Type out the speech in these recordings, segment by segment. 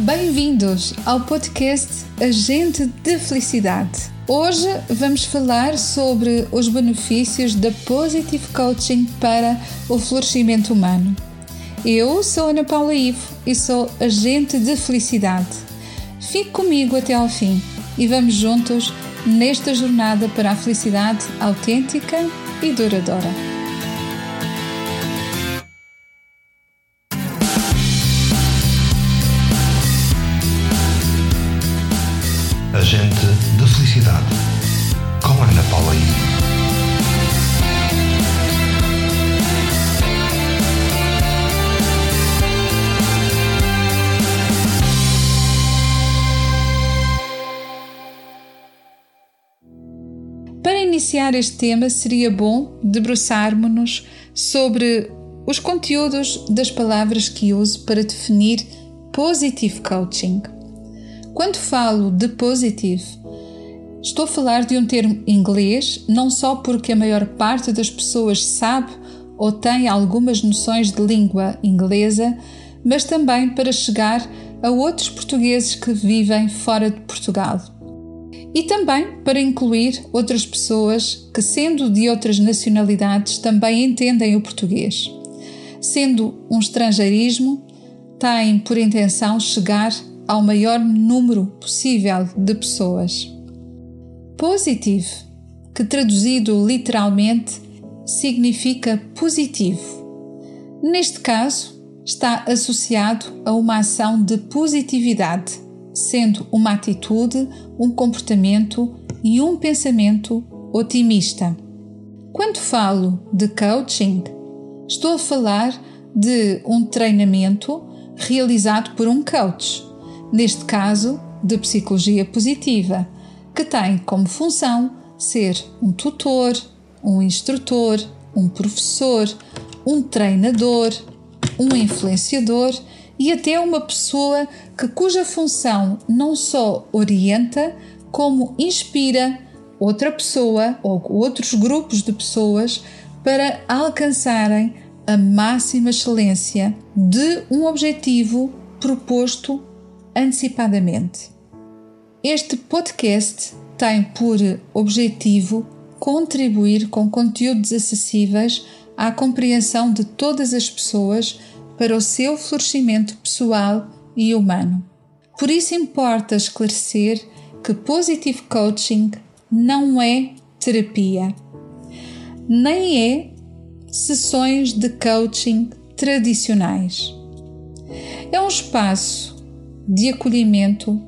Bem-vindos ao podcast Agente de Felicidade. Hoje vamos falar sobre os benefícios da Positive Coaching para o florescimento humano. Eu sou Ana Paula Ivo e sou agente de felicidade. Fique comigo até ao fim e vamos juntos nesta jornada para a felicidade autêntica e duradoura. Agente de Felicidade, com Ana Paula I. Para iniciar este tema, seria bom debruçarmos-nos sobre os conteúdos das palavras que uso para definir Positive Coaching. Quando falo de positive, estou a falar de um termo inglês, não só porque a maior parte das pessoas sabe ou tem algumas noções de língua inglesa, mas também para chegar a outros portugueses que vivem fora de Portugal. E também para incluir outras pessoas que, sendo de outras nacionalidades, também entendem o português. Sendo um estrangeirismo, tem por intenção chegar ao maior número possível de pessoas. Positive, que traduzido literalmente significa positivo. Neste caso, está associado a uma ação de positividade, sendo uma atitude, um comportamento e um pensamento otimista. Quando falo de coaching, estou a falar de um treinamento realizado por um coach neste caso de psicologia positiva, que tem como função ser um tutor, um instrutor, um professor, um treinador, um influenciador e até uma pessoa que cuja função não só orienta, como inspira outra pessoa ou outros grupos de pessoas para alcançarem a máxima excelência de um objetivo proposto antecipadamente. Este podcast tem por objetivo contribuir com conteúdos acessíveis à compreensão de todas as pessoas para o seu florescimento pessoal e humano. Por isso importa esclarecer que Positive Coaching não é terapia, nem é sessões de coaching tradicionais. É um espaço de acolhimento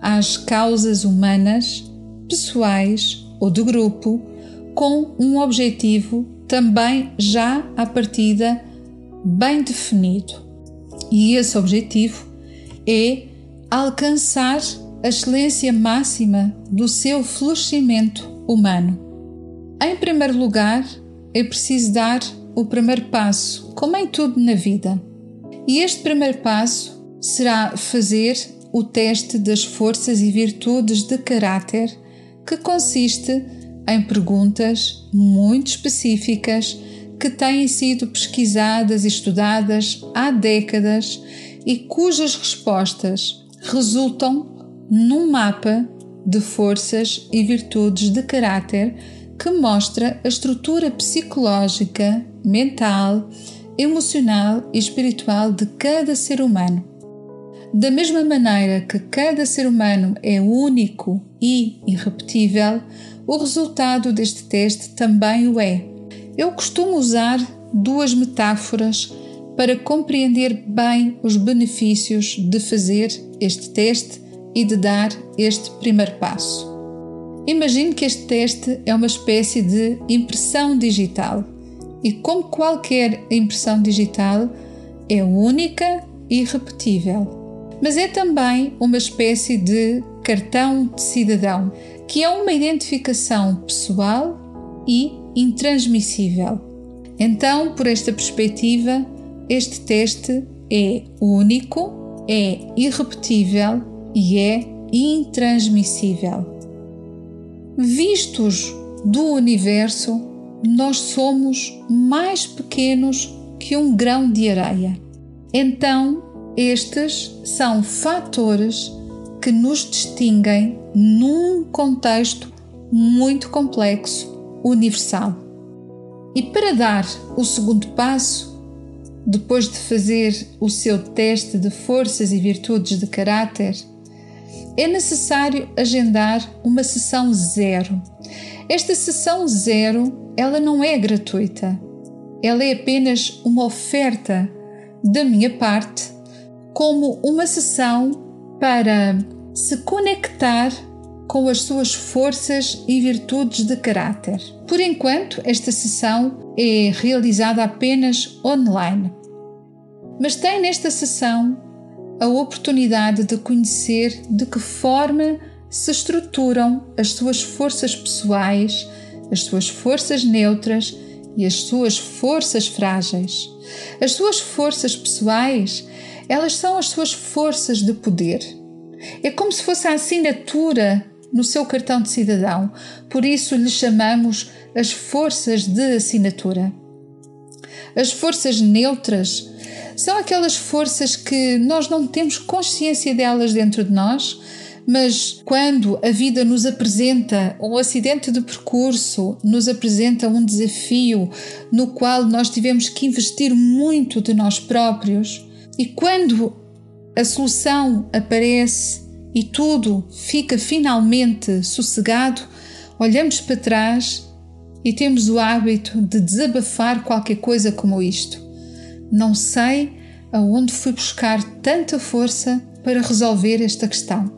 às causas humanas, pessoais ou de grupo, com um objetivo também já à partida bem definido. E esse objetivo é alcançar a excelência máxima do seu florescimento humano. Em primeiro lugar, é preciso dar o primeiro passo, como em tudo na vida. E este primeiro passo será fazer o teste das forças e virtudes de caráter, que consiste em perguntas muito específicas que têm sido pesquisadas e estudadas há décadas e cujas respostas resultam num mapa de forças e virtudes de caráter que mostra a estrutura psicológica, mental, emocional e espiritual de cada ser humano. Da mesma maneira que cada ser humano é único e irrepetível, o resultado deste teste também o é. Eu costumo usar duas metáforas para compreender bem os benefícios de fazer este teste e de dar este primeiro passo. Imagine que este teste é uma espécie de impressão digital e, como qualquer impressão digital, é única e irrepetível mas é também uma espécie de cartão de cidadão, que é uma identificação pessoal e intransmissível. Então, por esta perspectiva, este teste é único, é irrepetível e é intransmissível. Vistos do universo, nós somos mais pequenos que um grão de areia. Então, Estes são fatores que nos distinguem num contexto muito complexo, universal. E para dar o segundo passo, depois de fazer o seu teste de forças e virtudes de caráter, é necessário agendar uma sessão zero. Esta sessão zero, ela não é gratuita. Ela é apenas uma oferta da minha parte como uma sessão para se conectar com as suas forças e virtudes de caráter. Por enquanto, esta sessão é realizada apenas online. Mas tem nesta sessão a oportunidade de conhecer de que forma se estruturam as suas forças pessoais, as suas forças neutras e as suas forças frágeis. As suas forças pessoais, elas são as suas forças de poder. É como se fosse a assinatura no seu cartão de cidadão, por isso lhe chamamos as forças de assinatura. As forças neutras são aquelas forças que nós não temos consciência delas dentro de nós, mas quando a vida nos apresenta um acidente de percurso, nos apresenta um desafio no qual nós tivemos que investir muito de nós próprios, e quando a solução aparece e tudo fica finalmente sossegado, olhamos para trás e temos o hábito de desabafar qualquer coisa como isto. Não sei aonde fui buscar tanta força para resolver esta questão.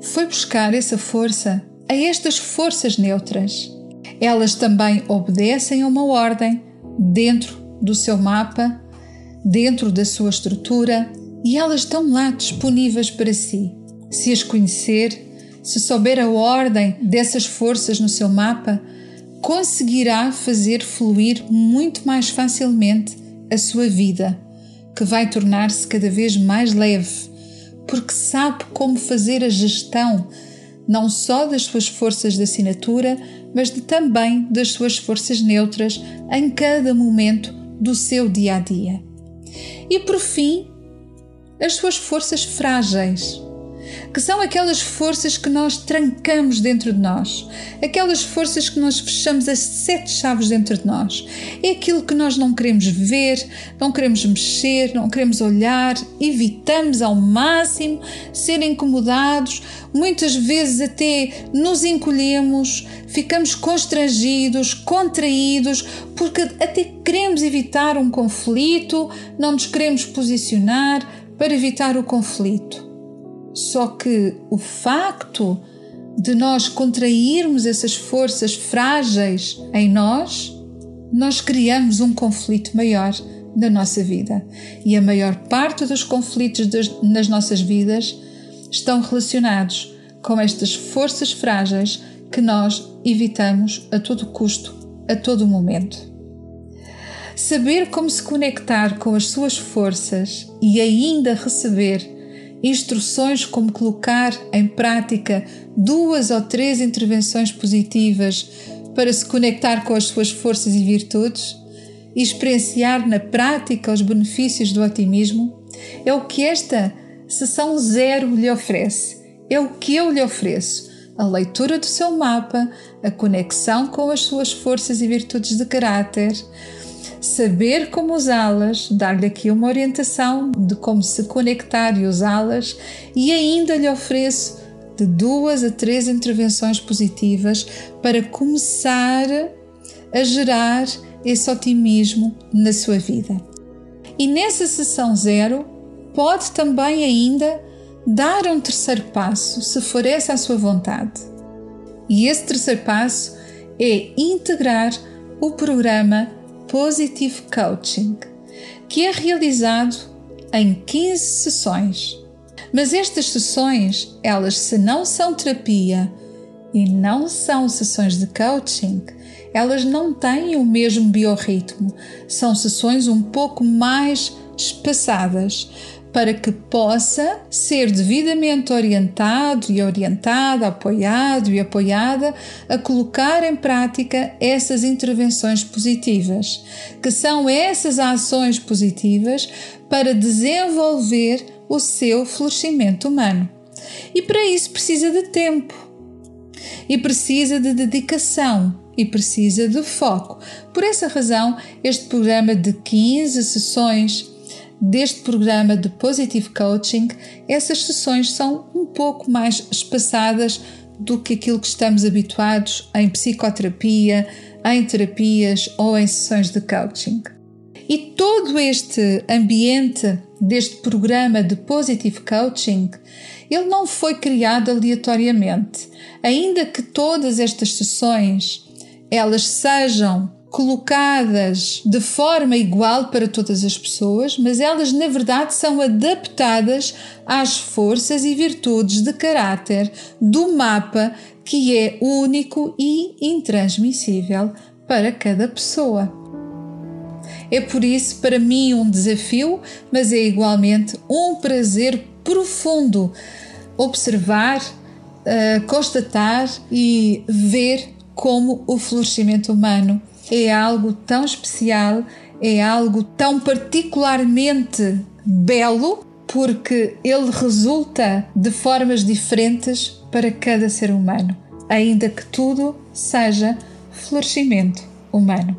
Foi buscar essa força a estas forças neutras. Elas também obedecem a uma ordem dentro do seu mapa, dentro da sua estrutura, e elas estão lá disponíveis para si. Se as conhecer, se souber a ordem dessas forças no seu mapa, conseguirá fazer fluir muito mais facilmente a sua vida, que vai tornar-se cada vez mais leve, porque sabe como fazer a gestão não só das suas forças de assinatura, mas de, também das suas forças neutras em cada momento do seu dia a dia. E por fim, as suas forças frágeis que são aquelas forças que nós trancamos dentro de nós, aquelas forças que nós fechamos as sete chaves dentro de nós. É aquilo que nós não queremos ver, não queremos mexer, não queremos olhar, evitamos ao máximo ser incomodados, muitas vezes até nos encolhemos, ficamos constrangidos, contraídos, porque até queremos evitar um conflito, não nos queremos posicionar para evitar o conflito. Só que o facto de nós contrairmos essas forças frágeis em nós, nós criamos um conflito maior na nossa vida. E a maior parte dos conflitos das, nas nossas vidas estão relacionados com estas forças frágeis que nós evitamos a todo custo, a todo momento. Saber como se conectar com as suas forças e ainda receber instruções como colocar em prática duas ou três intervenções positivas para se conectar com as suas forças e virtudes e experienciar na prática os benefícios do otimismo, é o que esta sessão zero lhe oferece. É o que eu lhe ofereço. A leitura do seu mapa, a conexão com as suas forças e virtudes de caráter, saber como usá-las, dar-lhe aqui uma orientação de como se conectar e usá-las e ainda lhe ofereço de duas a três intervenções positivas para começar a gerar esse otimismo na sua vida. E nessa sessão zero, pode também ainda dar um terceiro passo, se for essa a sua vontade. E esse terceiro passo é integrar o programa Positive Coaching, que é realizado em 15 sessões. Mas estas sessões, elas se não são terapia e não são sessões de coaching, elas não têm o mesmo biorritmo. São sessões um pouco mais espaçadas, para que possa ser devidamente orientado e orientada, apoiado e apoiada a colocar em prática essas intervenções positivas, que são essas ações positivas para desenvolver o seu florescimento humano. E para isso precisa de tempo, e precisa de dedicação, e precisa de foco. Por essa razão, este programa de 15 sessões deste programa de Positive Coaching, essas sessões são um pouco mais espaçadas do que aquilo que estamos habituados em psicoterapia, em terapias ou em sessões de coaching. E todo este ambiente deste programa de Positive Coaching, ele não foi criado aleatoriamente. Ainda que todas estas sessões elas sejam colocadas de forma igual para todas as pessoas, mas elas na verdade são adaptadas às forças e virtudes de caráter do mapa que é único e intransmissível para cada pessoa. É por isso, para mim, um desafio, mas é igualmente um prazer profundo observar, uh, constatar e ver como o florescimento humano é algo tão especial, é algo tão particularmente belo, porque ele resulta de formas diferentes para cada ser humano, ainda que tudo seja florescimento humano.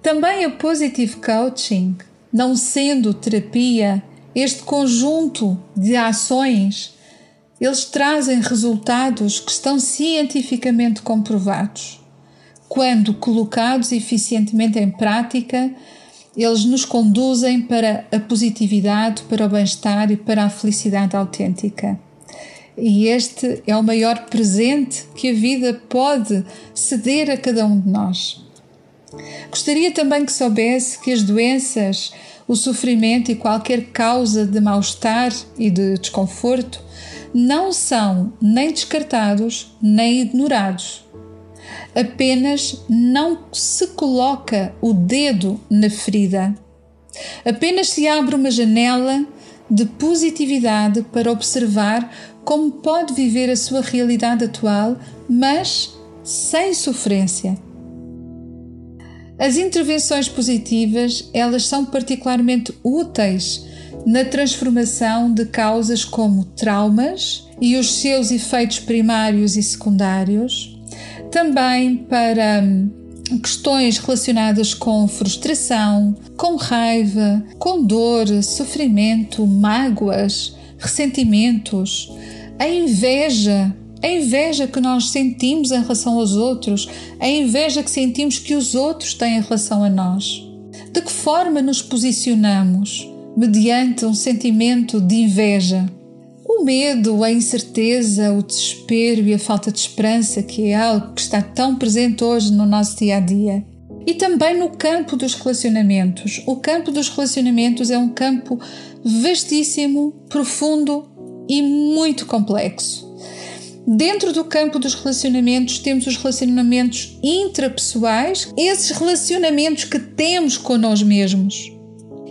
Também a Positive Coaching, não sendo terapia, este conjunto de ações, eles trazem resultados que estão cientificamente comprovados quando colocados eficientemente em prática, eles nos conduzem para a positividade, para o bem-estar e para a felicidade autêntica. E este é o maior presente que a vida pode ceder a cada um de nós. Gostaria também que soubesse que as doenças, o sofrimento e qualquer causa de mal-estar e de desconforto não são nem descartados nem ignorados apenas não se coloca o dedo na ferida. Apenas se abre uma janela de positividade para observar como pode viver a sua realidade atual, mas sem sofrência. As intervenções positivas, elas são particularmente úteis na transformação de causas como traumas e os seus efeitos primários e secundários, também para hum, questões relacionadas com frustração, com raiva, com dor, sofrimento, mágoas, ressentimentos, a inveja, a inveja que nós sentimos em relação aos outros, a inveja que sentimos que os outros têm em relação a nós. De que forma nos posicionamos mediante um sentimento de inveja? O medo, a incerteza, o desespero e a falta de esperança, que é algo que está tão presente hoje no nosso dia a dia. E também no campo dos relacionamentos. O campo dos relacionamentos é um campo vastíssimo, profundo e muito complexo. Dentro do campo dos relacionamentos, temos os relacionamentos intrapessoais, esses relacionamentos que temos com nós mesmos.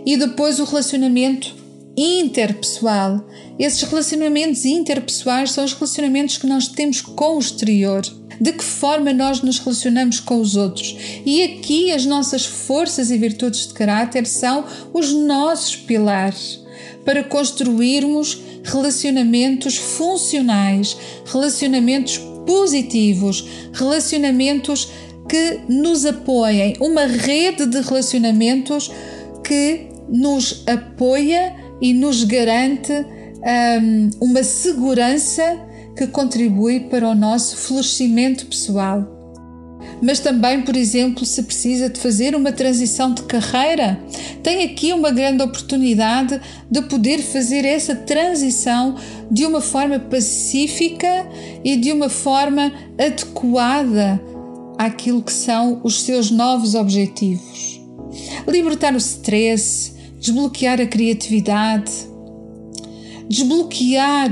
E depois o relacionamento interpessoal. Esses relacionamentos interpessoais são os relacionamentos que nós temos com o exterior. De que forma nós nos relacionamos com os outros. E aqui as nossas forças e virtudes de caráter são os nossos pilares para construirmos relacionamentos funcionais, relacionamentos positivos, relacionamentos que nos apoiem, uma rede de relacionamentos que nos apoia e nos garante um, uma segurança que contribui para o nosso florescimento pessoal. Mas também, por exemplo, se precisa de fazer uma transição de carreira, tem aqui uma grande oportunidade de poder fazer essa transição de uma forma pacífica e de uma forma adequada àquilo que são os seus novos objetivos. Libertar o stress, desbloquear a criatividade, desbloquear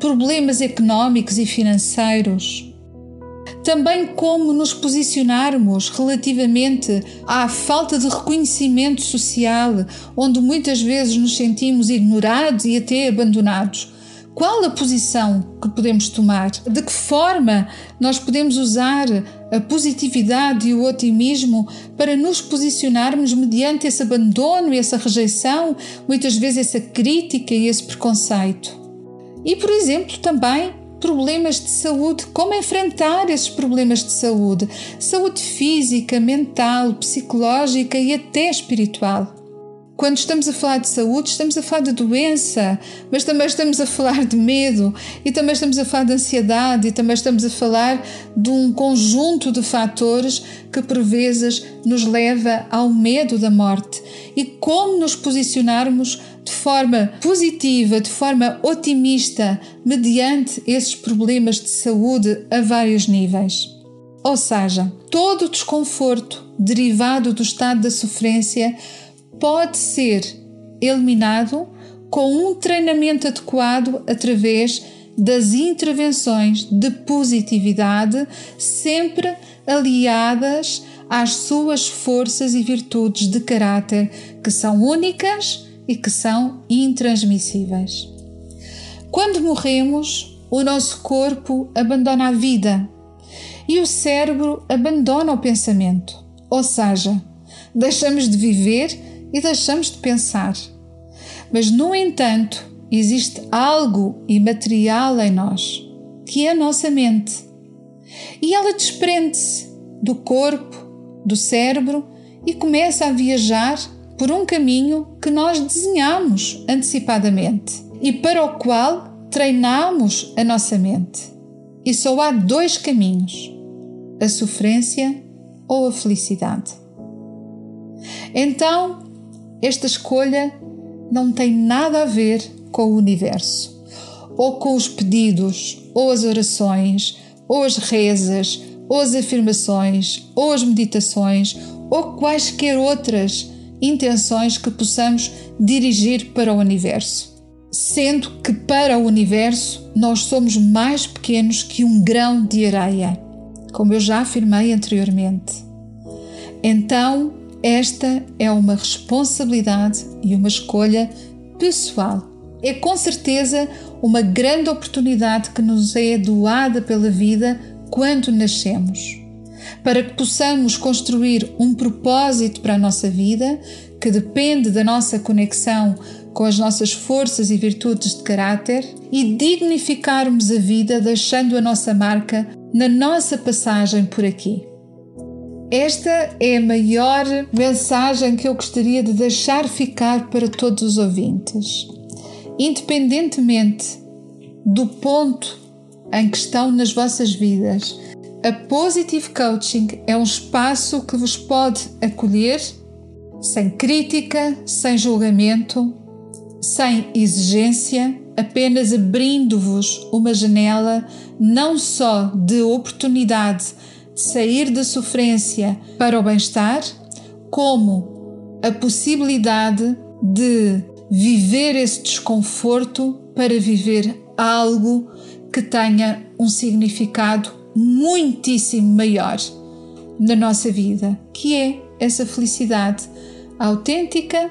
problemas económicos e financeiros, também como nos posicionarmos relativamente à falta de reconhecimento social, onde muitas vezes nos sentimos ignorados e até abandonados. Qual a posição que podemos tomar? De que forma nós podemos usar a positividade e o otimismo para nos posicionarmos mediante esse abandono e essa rejeição, muitas vezes essa crítica e esse preconceito? E, por exemplo, também problemas de saúde, como enfrentar esses problemas de saúde, saúde física, mental, psicológica e até espiritual. Quando estamos a falar de saúde, estamos a falar de doença, mas também estamos a falar de medo e também estamos a falar de ansiedade e também estamos a falar de um conjunto de fatores que por vezes nos leva ao medo da morte e como nos posicionarmos de forma positiva, de forma otimista, mediante esses problemas de saúde a vários níveis. Ou seja, todo o desconforto derivado do estado da sofrência pode ser eliminado com um treinamento adequado através das intervenções de positividade, sempre aliadas às suas forças e virtudes de caráter que são únicas e que são intransmissíveis. Quando morremos, o nosso corpo abandona a vida e o cérebro abandona o pensamento, ou seja, deixamos de viver e deixamos de pensar. Mas, no entanto, existe algo imaterial em nós, que é a nossa mente. E ela desprende-se do corpo, do cérebro e começa a viajar por um caminho que nós desenhamos antecipadamente e para o qual treinamos a nossa mente. E só há dois caminhos: a sofrência ou a felicidade. Então, esta escolha não tem nada a ver com o universo, ou com os pedidos, ou as orações, ou as rezas, ou as afirmações, ou as meditações, ou quaisquer outras intenções que possamos dirigir para o universo. Sendo que para o universo nós somos mais pequenos que um grão de areia, como eu já afirmei anteriormente. Então, esta é uma responsabilidade e uma escolha pessoal. É com certeza uma grande oportunidade que nos é doada pela vida quando nascemos, para que possamos construir um propósito para a nossa vida que depende da nossa conexão com as nossas forças e virtudes de caráter e dignificarmos a vida deixando a nossa marca na nossa passagem por aqui. Esta é a maior mensagem que eu gostaria de deixar ficar para todos os ouvintes. Independentemente do ponto em que estão nas vossas vidas, a Positive Coaching é um espaço que vos pode acolher sem crítica, sem julgamento, sem exigência, apenas abrindo-vos uma janela não só de oportunidade de sair da sofrência para o bem-estar, como a possibilidade de viver esse desconforto para viver algo que tenha um significado muitíssimo maior na nossa vida, que é essa felicidade autêntica,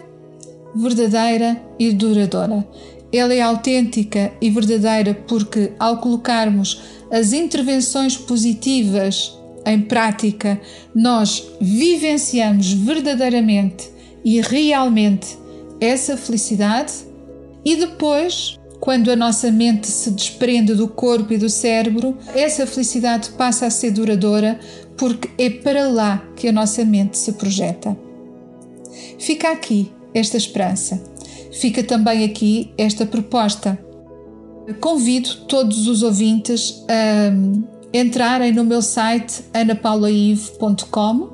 verdadeira e duradoura. Ela é autêntica e verdadeira porque, ao colocarmos as intervenções positivas em prática, nós vivenciamos verdadeiramente e realmente essa felicidade e depois, quando a nossa mente se desprende do corpo e do cérebro, essa felicidade passa a ser duradoura porque é para lá que a nossa mente se projeta. Fica aqui esta esperança. Fica também aqui esta proposta. Convido todos os ouvintes a entrarem no meu site anapaulaive.com,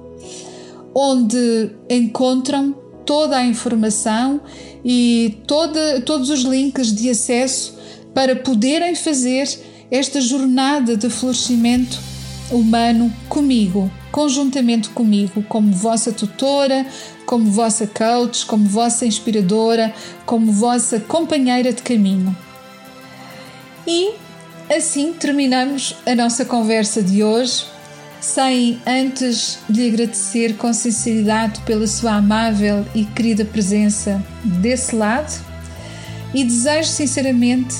onde encontram toda a informação e toda, todos os links de acesso para poderem fazer esta jornada de florescimento humano comigo, conjuntamente comigo, como vossa tutora, como vossa coach, como vossa inspiradora, como vossa companheira de caminho. E Assim terminamos a nossa conversa de hoje. sem antes lhe agradecer com sinceridade pela sua amável e querida presença desse lado e desejo sinceramente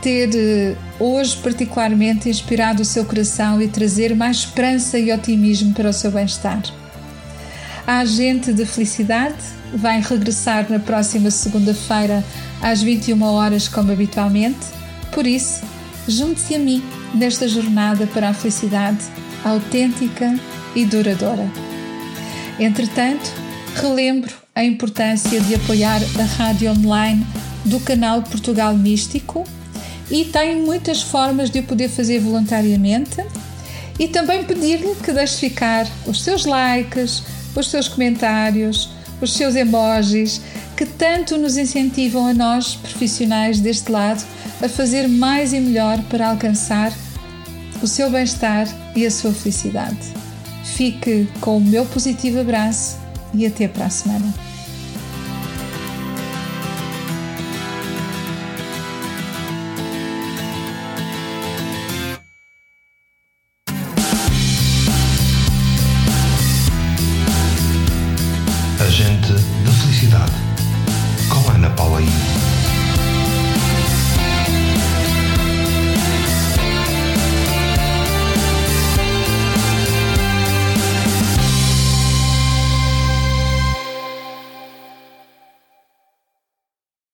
ter eh, hoje particularmente inspirado o seu coração e trazer mais esperança e otimismo para o seu bem-estar. A agente de felicidade vai regressar na próxima segunda-feira às 21 horas como habitualmente. Por isso, junte-se a mim nesta jornada para a felicidade autêntica e duradoura. Entretanto, relembro a importância de apoiar a rádio online do canal Portugal Místico e tem muitas formas de o poder fazer voluntariamente e também pedir-lhe que deixe ficar os seus likes, os seus comentários, os seus emojis que tanto nos incentivam a nós, profissionais deste lado, a fazer mais e melhor para alcançar o seu bem-estar e a sua felicidade. Fique com o meu positivo abraço e até para a semana.